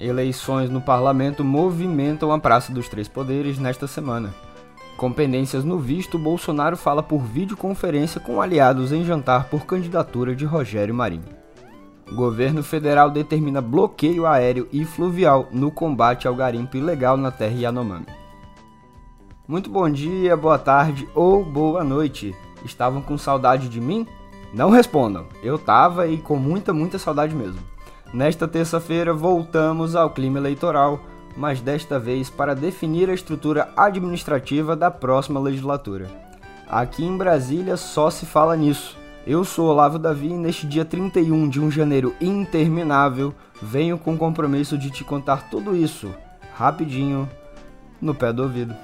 Eleições no parlamento movimentam a Praça dos Três Poderes nesta semana. Com pendências no visto, Bolsonaro fala por videoconferência com aliados em jantar por candidatura de Rogério Marinho. O governo federal determina bloqueio aéreo e fluvial no combate ao garimpo ilegal na terra Yanomami. Muito bom dia, boa tarde ou boa noite. Estavam com saudade de mim? Não respondam. Eu tava e com muita, muita saudade mesmo. Nesta terça-feira voltamos ao clima eleitoral, mas desta vez para definir a estrutura administrativa da próxima legislatura. Aqui em Brasília só se fala nisso. Eu sou Olavo Davi e neste dia 31 de um janeiro interminável venho com o compromisso de te contar tudo isso, rapidinho, no pé do ouvido.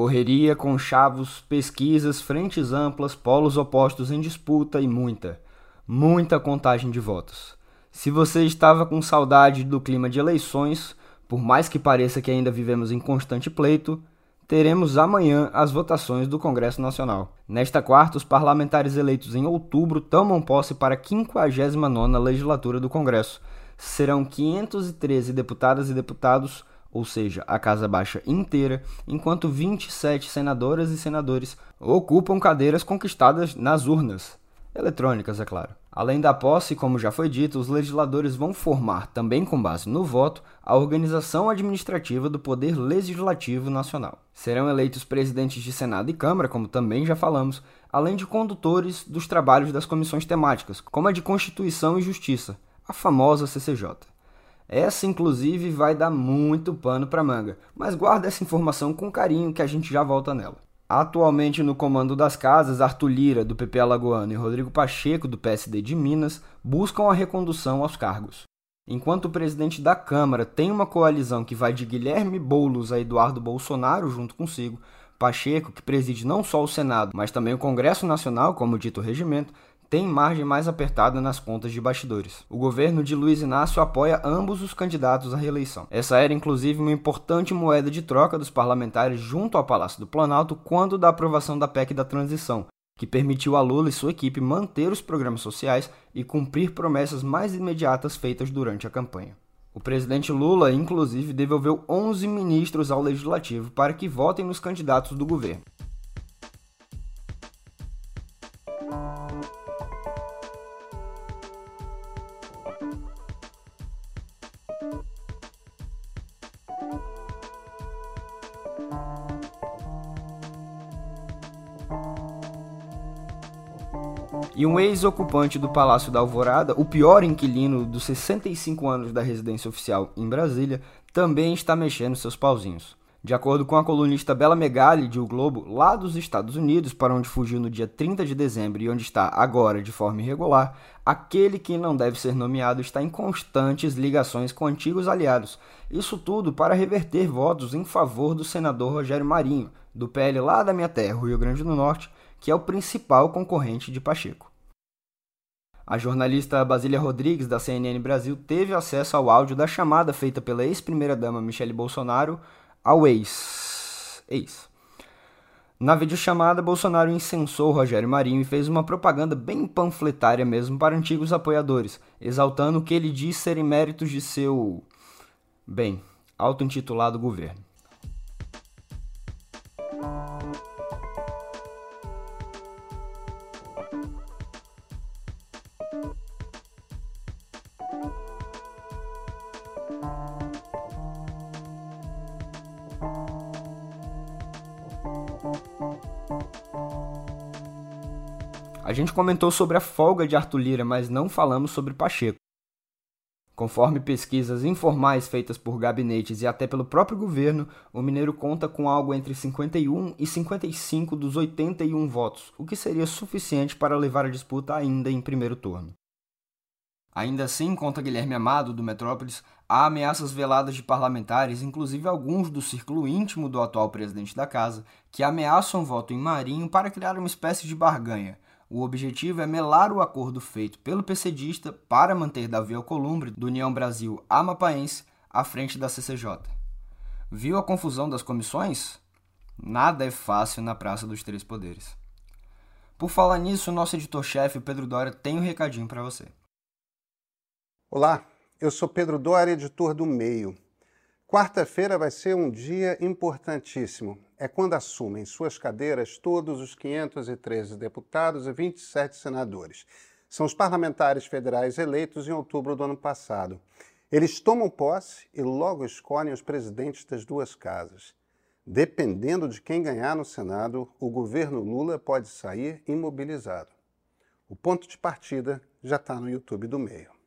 Correria, conchavos, pesquisas, frentes amplas, polos opostos em disputa e muita, muita contagem de votos. Se você estava com saudade do clima de eleições, por mais que pareça que ainda vivemos em constante pleito, teremos amanhã as votações do Congresso Nacional. Nesta quarta, os parlamentares eleitos em outubro tomam posse para a 59ª legislatura do Congresso. Serão 513 deputadas e deputados ou seja, a Casa Baixa inteira, enquanto 27 senadoras e senadores ocupam cadeiras conquistadas nas urnas, eletrônicas, é claro. Além da posse, como já foi dito, os legisladores vão formar, também com base no voto, a organização administrativa do Poder Legislativo Nacional. Serão eleitos presidentes de Senado e Câmara, como também já falamos, além de condutores dos trabalhos das comissões temáticas, como a de Constituição e Justiça, a famosa CCJ. Essa, inclusive, vai dar muito pano para manga, mas guarda essa informação com carinho que a gente já volta nela. Atualmente no comando das casas, Arthur Lira, do PP Alagoano, e Rodrigo Pacheco, do PSD de Minas, buscam a recondução aos cargos. Enquanto o presidente da Câmara tem uma coalizão que vai de Guilherme Boulos a Eduardo Bolsonaro junto consigo, Pacheco, que preside não só o Senado, mas também o Congresso Nacional, como dito o regimento, tem margem mais apertada nas contas de bastidores. O governo de Luiz Inácio apoia ambos os candidatos à reeleição. Essa era inclusive uma importante moeda de troca dos parlamentares junto ao Palácio do Planalto quando da aprovação da PEC da transição, que permitiu a Lula e sua equipe manter os programas sociais e cumprir promessas mais imediatas feitas durante a campanha. O presidente Lula, inclusive, devolveu 11 ministros ao legislativo para que votem nos candidatos do governo. E um ex-ocupante do Palácio da Alvorada, o pior inquilino dos 65 anos da residência oficial em Brasília, também está mexendo seus pauzinhos. De acordo com a colunista Bela Megali de O Globo, lá dos Estados Unidos, para onde fugiu no dia 30 de dezembro e onde está agora de forma irregular, aquele que não deve ser nomeado está em constantes ligações com antigos aliados. Isso tudo para reverter votos em favor do senador Rogério Marinho, do PL lá da minha terra, Rio Grande do Norte, que é o principal concorrente de Pacheco. A jornalista Basília Rodrigues, da CNN Brasil, teve acesso ao áudio da chamada feita pela ex-primeira-dama Michele Bolsonaro ao ex. ex. Na videochamada, Bolsonaro incensou Rogério Marinho e fez uma propaganda bem panfletária mesmo para antigos apoiadores, exaltando o que ele diz serem méritos de seu, bem, auto-intitulado governo. A gente comentou sobre a folga de Arthur Lira, mas não falamos sobre Pacheco. Conforme pesquisas informais feitas por gabinetes e até pelo próprio governo, o Mineiro conta com algo entre 51 e 55 dos 81 votos, o que seria suficiente para levar a disputa ainda em primeiro turno. Ainda assim, conta Guilherme Amado, do Metrópolis, há ameaças veladas de parlamentares, inclusive alguns do círculo íntimo do atual presidente da casa, que ameaçam voto em Marinho para criar uma espécie de barganha. O objetivo é melar o acordo feito pelo PCdista para manter Davi Alcolumbre, do União Brasil Amapaense, à frente da CCJ. Viu a confusão das comissões? Nada é fácil na Praça dos Três Poderes. Por falar nisso, nosso editor-chefe, Pedro Dória, tem um recadinho para você. Olá, eu sou Pedro Dória, editor do Meio. Quarta-feira vai ser um dia importantíssimo. É quando assumem suas cadeiras todos os 513 deputados e 27 senadores. São os parlamentares federais eleitos em outubro do ano passado. Eles tomam posse e logo escolhem os presidentes das duas casas. Dependendo de quem ganhar no Senado, o governo Lula pode sair imobilizado. O ponto de partida já está no YouTube do Meio.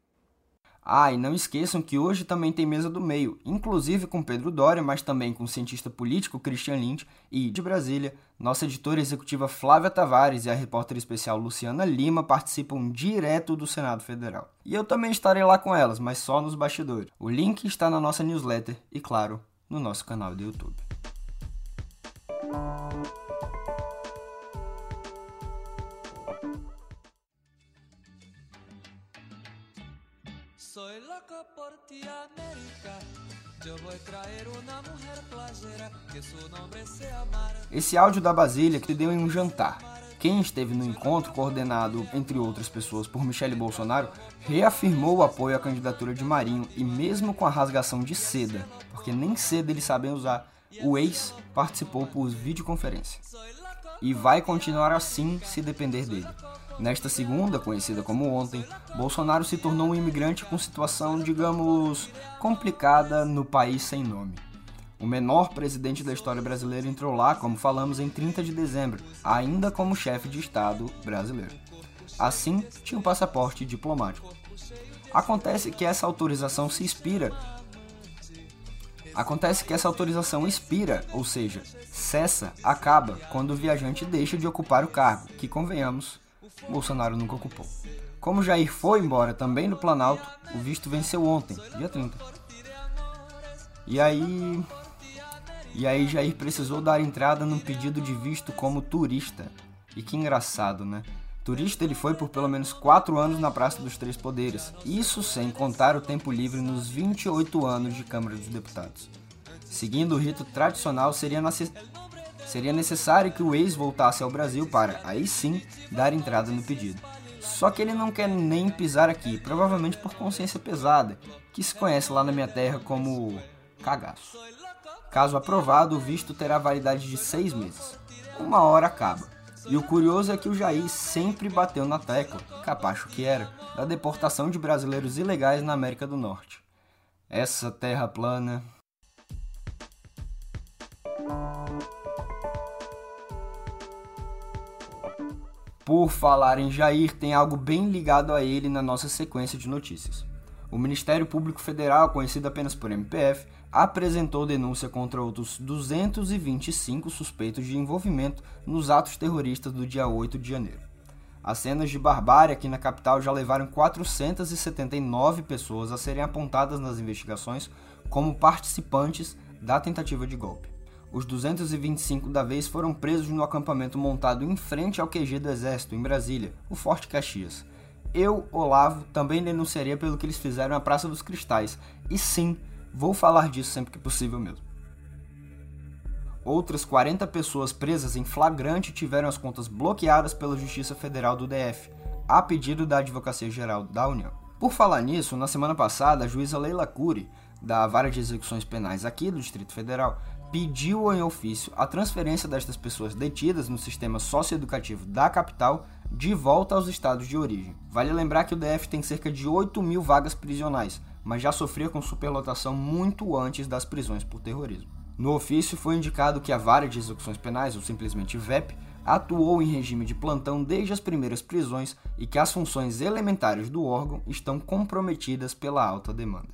Ah, e não esqueçam que hoje também tem mesa do meio, inclusive com Pedro Doria, mas também com o cientista político Christian Lynch e, de Brasília, nossa editora executiva Flávia Tavares e a repórter especial Luciana Lima participam direto do Senado Federal. E eu também estarei lá com elas, mas só nos bastidores. O link está na nossa newsletter e, claro, no nosso canal do YouTube. Loco por ti, América. Esse áudio da Basília que deu em um jantar. Quem esteve no encontro, coordenado, entre outras pessoas, por Michele Bolsonaro, reafirmou o apoio à candidatura de Marinho e, mesmo com a rasgação de seda, porque nem seda eles sabem usar, o ex participou por videoconferência. E vai continuar assim se depender dele. Nesta segunda, conhecida como ontem, Bolsonaro se tornou um imigrante com situação, digamos, complicada no país sem nome. O menor presidente da história brasileira entrou lá, como falamos, em 30 de dezembro, ainda como chefe de Estado brasileiro. Assim, tinha um passaporte diplomático. Acontece que essa autorização se inspira. Acontece que essa autorização expira, ou seja, cessa, acaba, quando o viajante deixa de ocupar o cargo, que, convenhamos, Bolsonaro nunca ocupou. Como Jair foi embora também do Planalto, o visto venceu ontem, dia 30. E aí. E aí Jair precisou dar entrada num pedido de visto como turista. E que engraçado, né? Turista ele foi por pelo menos 4 anos na Praça dos Três Poderes, isso sem contar o tempo livre nos 28 anos de Câmara dos Deputados. Seguindo o rito tradicional, seria seria necessário que o ex voltasse ao Brasil para, aí sim, dar entrada no pedido. Só que ele não quer nem pisar aqui, provavelmente por consciência pesada, que se conhece lá na minha terra como cagaço. Caso aprovado, o visto terá validade de seis meses. Uma hora acaba. E o curioso é que o Jair sempre bateu na tecla, capacho que era, da deportação de brasileiros ilegais na América do Norte. Essa terra plana Por falar em Jair, tem algo bem ligado a ele na nossa sequência de notícias. O Ministério Público Federal, conhecido apenas por MPF, apresentou denúncia contra outros 225 suspeitos de envolvimento nos atos terroristas do dia 8 de janeiro. As cenas de barbárie aqui na capital já levaram 479 pessoas a serem apontadas nas investigações como participantes da tentativa de golpe. Os 225 da vez foram presos no acampamento montado em frente ao QG do Exército, em Brasília, o Forte Caxias. Eu, Olavo, também denunciaria pelo que eles fizeram na Praça dos Cristais. E sim, vou falar disso sempre que possível mesmo. Outras 40 pessoas presas em flagrante tiveram as contas bloqueadas pela Justiça Federal do DF, a pedido da Advocacia Geral da União. Por falar nisso, na semana passada, a juíza Leila Cury, da Vara de Execuções Penais aqui do Distrito Federal, pediu em ofício a transferência destas pessoas detidas no sistema socioeducativo da capital de volta aos estados de origem. Vale lembrar que o DF tem cerca de 8 mil vagas prisionais, mas já sofria com superlotação muito antes das prisões por terrorismo. No ofício foi indicado que a Vara de Execuções Penais, ou simplesmente VEP, atuou em regime de plantão desde as primeiras prisões e que as funções elementares do órgão estão comprometidas pela alta demanda.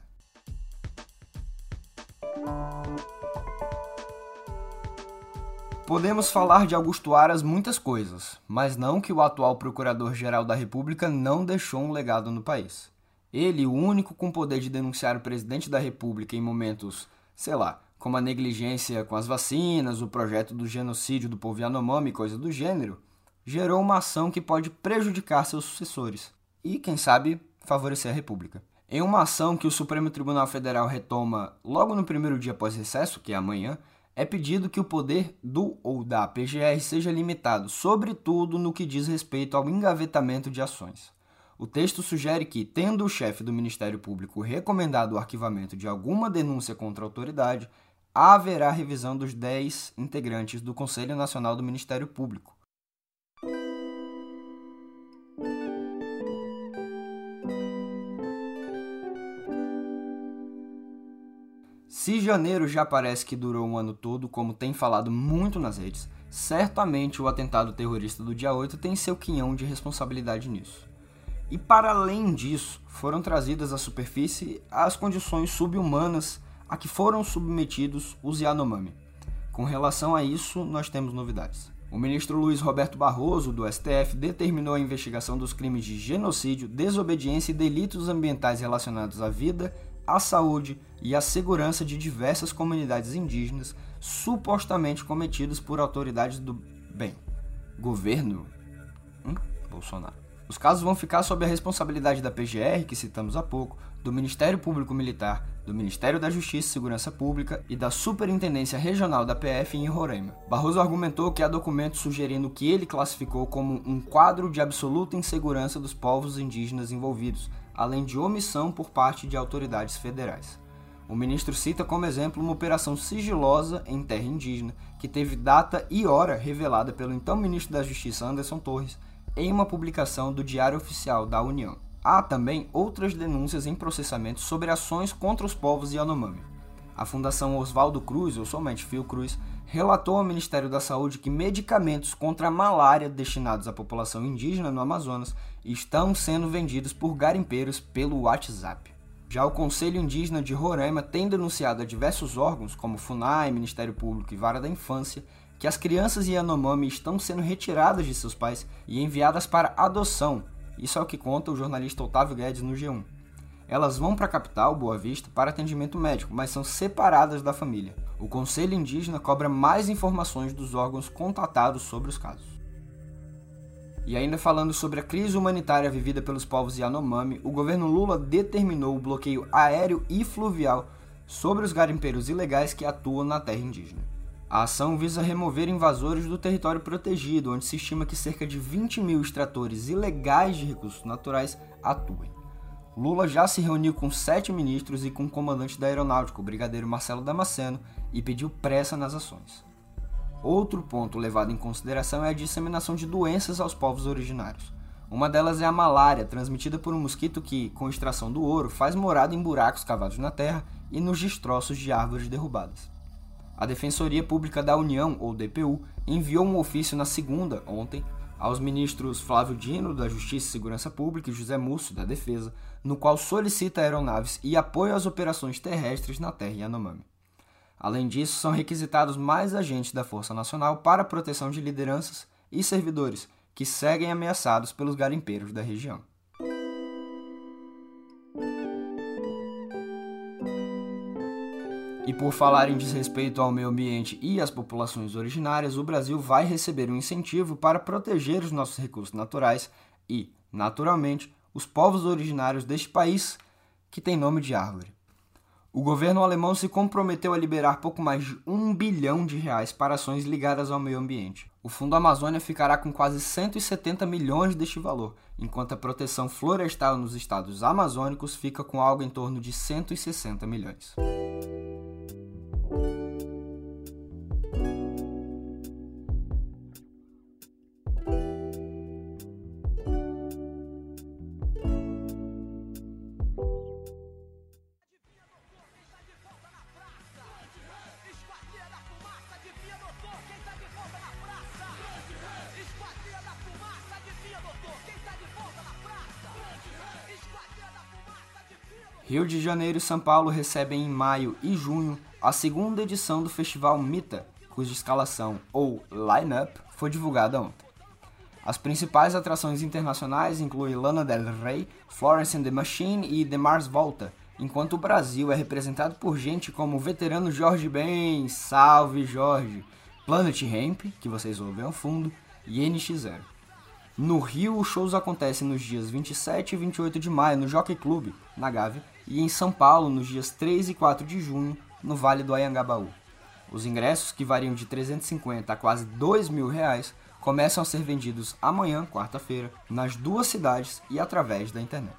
Podemos falar de Augusto Aras muitas coisas, mas não que o atual Procurador-Geral da República não deixou um legado no país. Ele, o único com poder de denunciar o presidente da República em momentos, sei lá, como a negligência com as vacinas, o projeto do genocídio do povo Yanomami coisa do gênero, gerou uma ação que pode prejudicar seus sucessores e, quem sabe, favorecer a República. Em uma ação que o Supremo Tribunal Federal retoma logo no primeiro dia após recesso, que é amanhã, é pedido que o poder do ou da PGR seja limitado, sobretudo no que diz respeito ao engavetamento de ações. O texto sugere que, tendo o chefe do Ministério Público recomendado o arquivamento de alguma denúncia contra a autoridade, haverá revisão dos 10 integrantes do Conselho Nacional do Ministério Público. Se janeiro já parece que durou um ano todo, como tem falado muito nas redes, certamente o atentado terrorista do dia 8 tem seu quinhão de responsabilidade nisso. E para além disso, foram trazidas à superfície as condições subhumanas a que foram submetidos os Yanomami. Com relação a isso, nós temos novidades. O ministro Luiz Roberto Barroso, do STF, determinou a investigação dos crimes de genocídio, desobediência e delitos ambientais relacionados à vida, à saúde e à segurança de diversas comunidades indígenas supostamente cometidos por autoridades do bem. Governo? Hum? Bolsonaro. Os casos vão ficar sob a responsabilidade da PGR, que citamos há pouco, do Ministério Público Militar, do Ministério da Justiça e Segurança Pública e da Superintendência Regional da PF em Roraima. Barroso argumentou que há documentos sugerindo o que ele classificou como um quadro de absoluta insegurança dos povos indígenas envolvidos, além de omissão por parte de autoridades federais. O ministro cita como exemplo uma operação sigilosa em terra indígena, que teve data e hora revelada pelo então ministro da Justiça Anderson Torres em uma publicação do Diário Oficial da União. Há também outras denúncias em processamento sobre ações contra os povos Yanomami. A Fundação Oswaldo Cruz, ou somente Fiocruz, relatou ao Ministério da Saúde que medicamentos contra a malária destinados à população indígena no Amazonas estão sendo vendidos por garimpeiros pelo WhatsApp. Já o Conselho Indígena de Roraima tem denunciado a diversos órgãos, como FUNAI, Ministério Público e Vara da Infância, que as crianças Yanomami estão sendo retiradas de seus pais e enviadas para adoção. Isso é o que conta o jornalista Otávio Guedes no G1. Elas vão para a capital, Boa Vista, para atendimento médico, mas são separadas da família. O Conselho Indígena cobra mais informações dos órgãos contatados sobre os casos. E ainda falando sobre a crise humanitária vivida pelos povos Yanomami, o governo Lula determinou o bloqueio aéreo e fluvial sobre os garimpeiros ilegais que atuam na terra indígena. A ação visa remover invasores do território protegido, onde se estima que cerca de 20 mil extratores ilegais de recursos naturais atuem. Lula já se reuniu com sete ministros e com o comandante da aeronáutica, o brigadeiro Marcelo Damasceno, e pediu pressa nas ações. Outro ponto levado em consideração é a disseminação de doenças aos povos originários. Uma delas é a malária, transmitida por um mosquito que, com extração do ouro, faz morada em buracos cavados na terra e nos destroços de árvores derrubadas. A Defensoria Pública da União, ou DPU, enviou um ofício na segunda, ontem, aos ministros Flávio Dino, da Justiça e Segurança Pública, e José Múcio, da Defesa, no qual solicita aeronaves e apoio às operações terrestres na terra Yanomami. Além disso, são requisitados mais agentes da Força Nacional para a proteção de lideranças e servidores que seguem ameaçados pelos garimpeiros da região. E por falar em desrespeito ao meio ambiente e às populações originárias, o Brasil vai receber um incentivo para proteger os nossos recursos naturais e, naturalmente, os povos originários deste país que tem nome de árvore. O governo alemão se comprometeu a liberar pouco mais de um bilhão de reais para ações ligadas ao meio ambiente. O Fundo Amazônia ficará com quase 170 milhões deste valor, enquanto a proteção florestal nos estados amazônicos fica com algo em torno de 160 milhões. Rio de Janeiro e São Paulo recebem em maio e junho a segunda edição do Festival Mita, cuja escalação ou line-up foi divulgada ontem. As principais atrações internacionais incluem Lana Del Rey, Florence and the Machine e The Mars Volta, enquanto o Brasil é representado por gente como o veterano Jorge Ben, Salve Jorge, Planet Hemp, que vocês ouvem ao fundo, e NX0. No Rio, os shows acontecem nos dias 27 e 28 de maio no Jockey Club, na Gávea, e em São Paulo nos dias 3 e 4 de junho, no Vale do Ayangabaú. Os ingressos, que variam de 350 a quase 2 mil reais, começam a ser vendidos amanhã, quarta-feira, nas duas cidades e através da internet.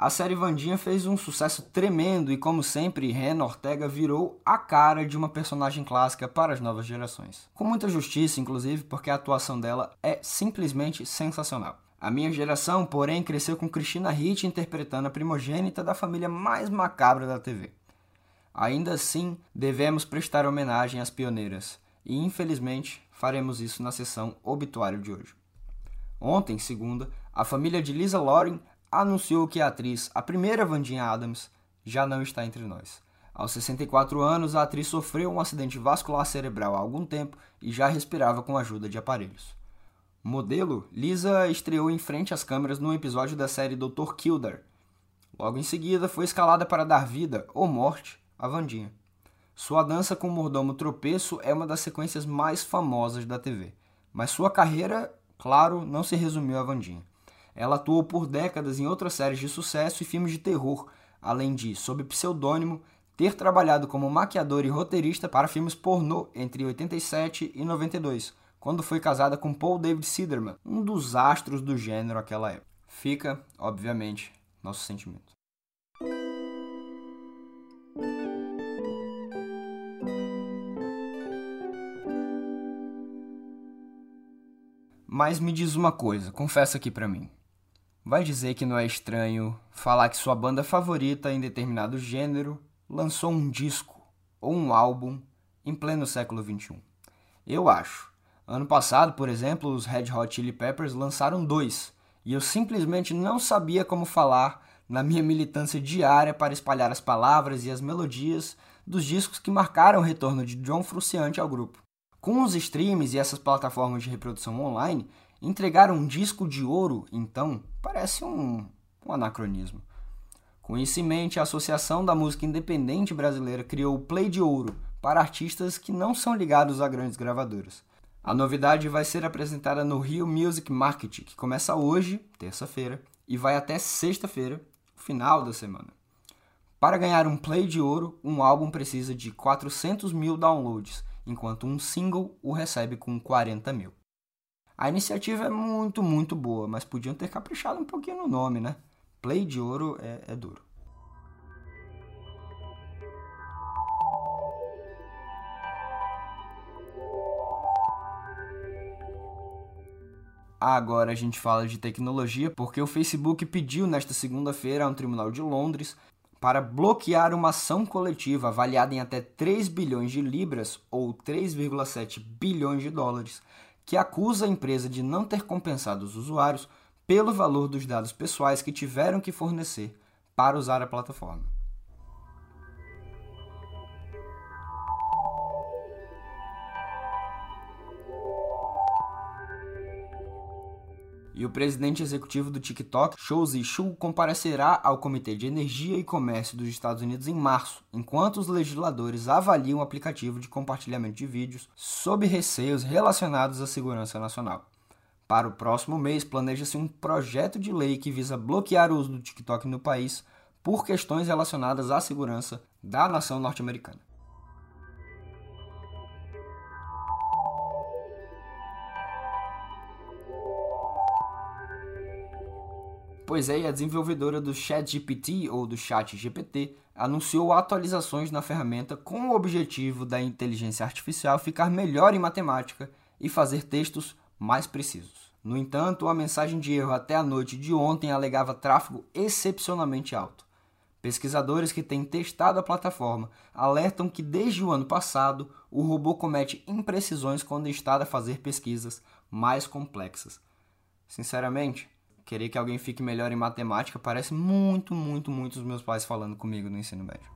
A série Vandinha fez um sucesso tremendo e, como sempre, Ren Ortega virou a cara de uma personagem clássica para as novas gerações. Com muita justiça, inclusive, porque a atuação dela é simplesmente sensacional. A minha geração, porém, cresceu com Christina Ricci interpretando a primogênita da família mais macabra da TV. Ainda assim, devemos prestar homenagem às pioneiras, e infelizmente faremos isso na sessão obituário de hoje. Ontem, segunda, a família de Lisa Loring anunciou que a atriz, a primeira Vandinha Adams, já não está entre nós. Aos 64 anos, a atriz sofreu um acidente vascular cerebral há algum tempo e já respirava com a ajuda de aparelhos. Modelo, Lisa estreou em frente às câmeras num episódio da série Dr. Kildare. Logo em seguida, foi escalada para dar vida ou morte a Vandinha. Sua dança com o mordomo tropeço é uma das sequências mais famosas da TV, mas sua carreira, claro, não se resumiu a Vandinha. Ela atuou por décadas em outras séries de sucesso e filmes de terror, além de, sob pseudônimo, ter trabalhado como maquiadora e roteirista para filmes pornô entre 87 e 92, quando foi casada com Paul David Siderman, um dos astros do gênero naquela época. Fica, obviamente, nosso sentimento. Mas me diz uma coisa, confessa aqui pra mim. Vai dizer que não é estranho falar que sua banda favorita em determinado gênero lançou um disco ou um álbum em pleno século XXI? Eu acho. Ano passado, por exemplo, os Red Hot Chili Peppers lançaram dois, e eu simplesmente não sabia como falar na minha militância diária para espalhar as palavras e as melodias dos discos que marcaram o retorno de John Frusciante ao grupo. Com os streams e essas plataformas de reprodução online, entregar um disco de ouro, então, parece um, um anacronismo. Com isso em mente, a Associação da Música Independente Brasileira criou o Play de Ouro para artistas que não são ligados a grandes gravadoras. A novidade vai ser apresentada no Rio Music Market, que começa hoje, terça-feira, e vai até sexta-feira, final da semana. Para ganhar um play de ouro, um álbum precisa de 400 mil downloads, enquanto um single o recebe com 40 mil. A iniciativa é muito, muito boa, mas podiam ter caprichado um pouquinho no nome, né? Play de ouro é, é duro. Agora a gente fala de tecnologia porque o Facebook pediu nesta segunda-feira a um tribunal de Londres para bloquear uma ação coletiva avaliada em até 3 bilhões de libras ou 3,7 bilhões de dólares, que acusa a empresa de não ter compensado os usuários pelo valor dos dados pessoais que tiveram que fornecer para usar a plataforma. E o presidente executivo do TikTok, Shou Zishu, comparecerá ao Comitê de Energia e Comércio dos Estados Unidos em março, enquanto os legisladores avaliam o aplicativo de compartilhamento de vídeos sob receios relacionados à segurança nacional. Para o próximo mês, planeja-se um projeto de lei que visa bloquear o uso do TikTok no país por questões relacionadas à segurança da nação norte-americana. Pois é, a desenvolvedora do ChatGPT ou do ChatGPT anunciou atualizações na ferramenta com o objetivo da inteligência artificial ficar melhor em matemática e fazer textos mais precisos. No entanto, a mensagem de erro até a noite de ontem alegava tráfego excepcionalmente alto. Pesquisadores que têm testado a plataforma alertam que desde o ano passado o robô comete imprecisões quando está a fazer pesquisas mais complexas. Sinceramente, Querer que alguém fique melhor em matemática parece muito, muito, muito os meus pais falando comigo no ensino médio.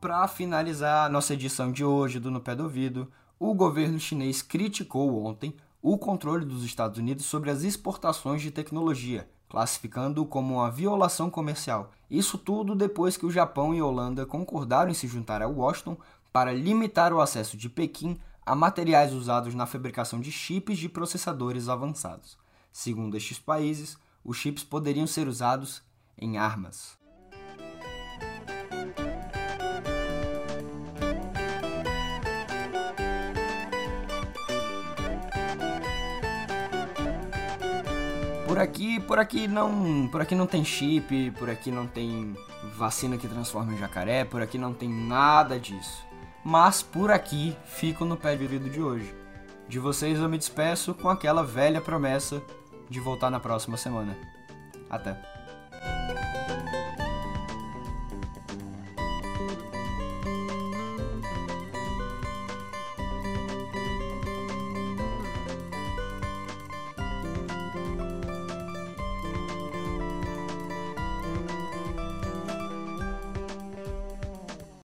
Para finalizar nossa edição de hoje do No Pé do Ouvido, o governo chinês criticou ontem o controle dos Estados Unidos sobre as exportações de tecnologia, classificando-o como uma violação comercial. Isso tudo depois que o Japão e Holanda concordaram em se juntar a Washington para limitar o acesso de Pequim a materiais usados na fabricação de chips de processadores avançados. Segundo estes países, os chips poderiam ser usados em armas. Por aqui, por aqui não, por aqui não tem chip, por aqui não tem vacina que transforma em jacaré, por aqui não tem nada disso. Mas por aqui fico no pé de ouvido de hoje. De vocês eu me despeço com aquela velha promessa de voltar na próxima semana. Até.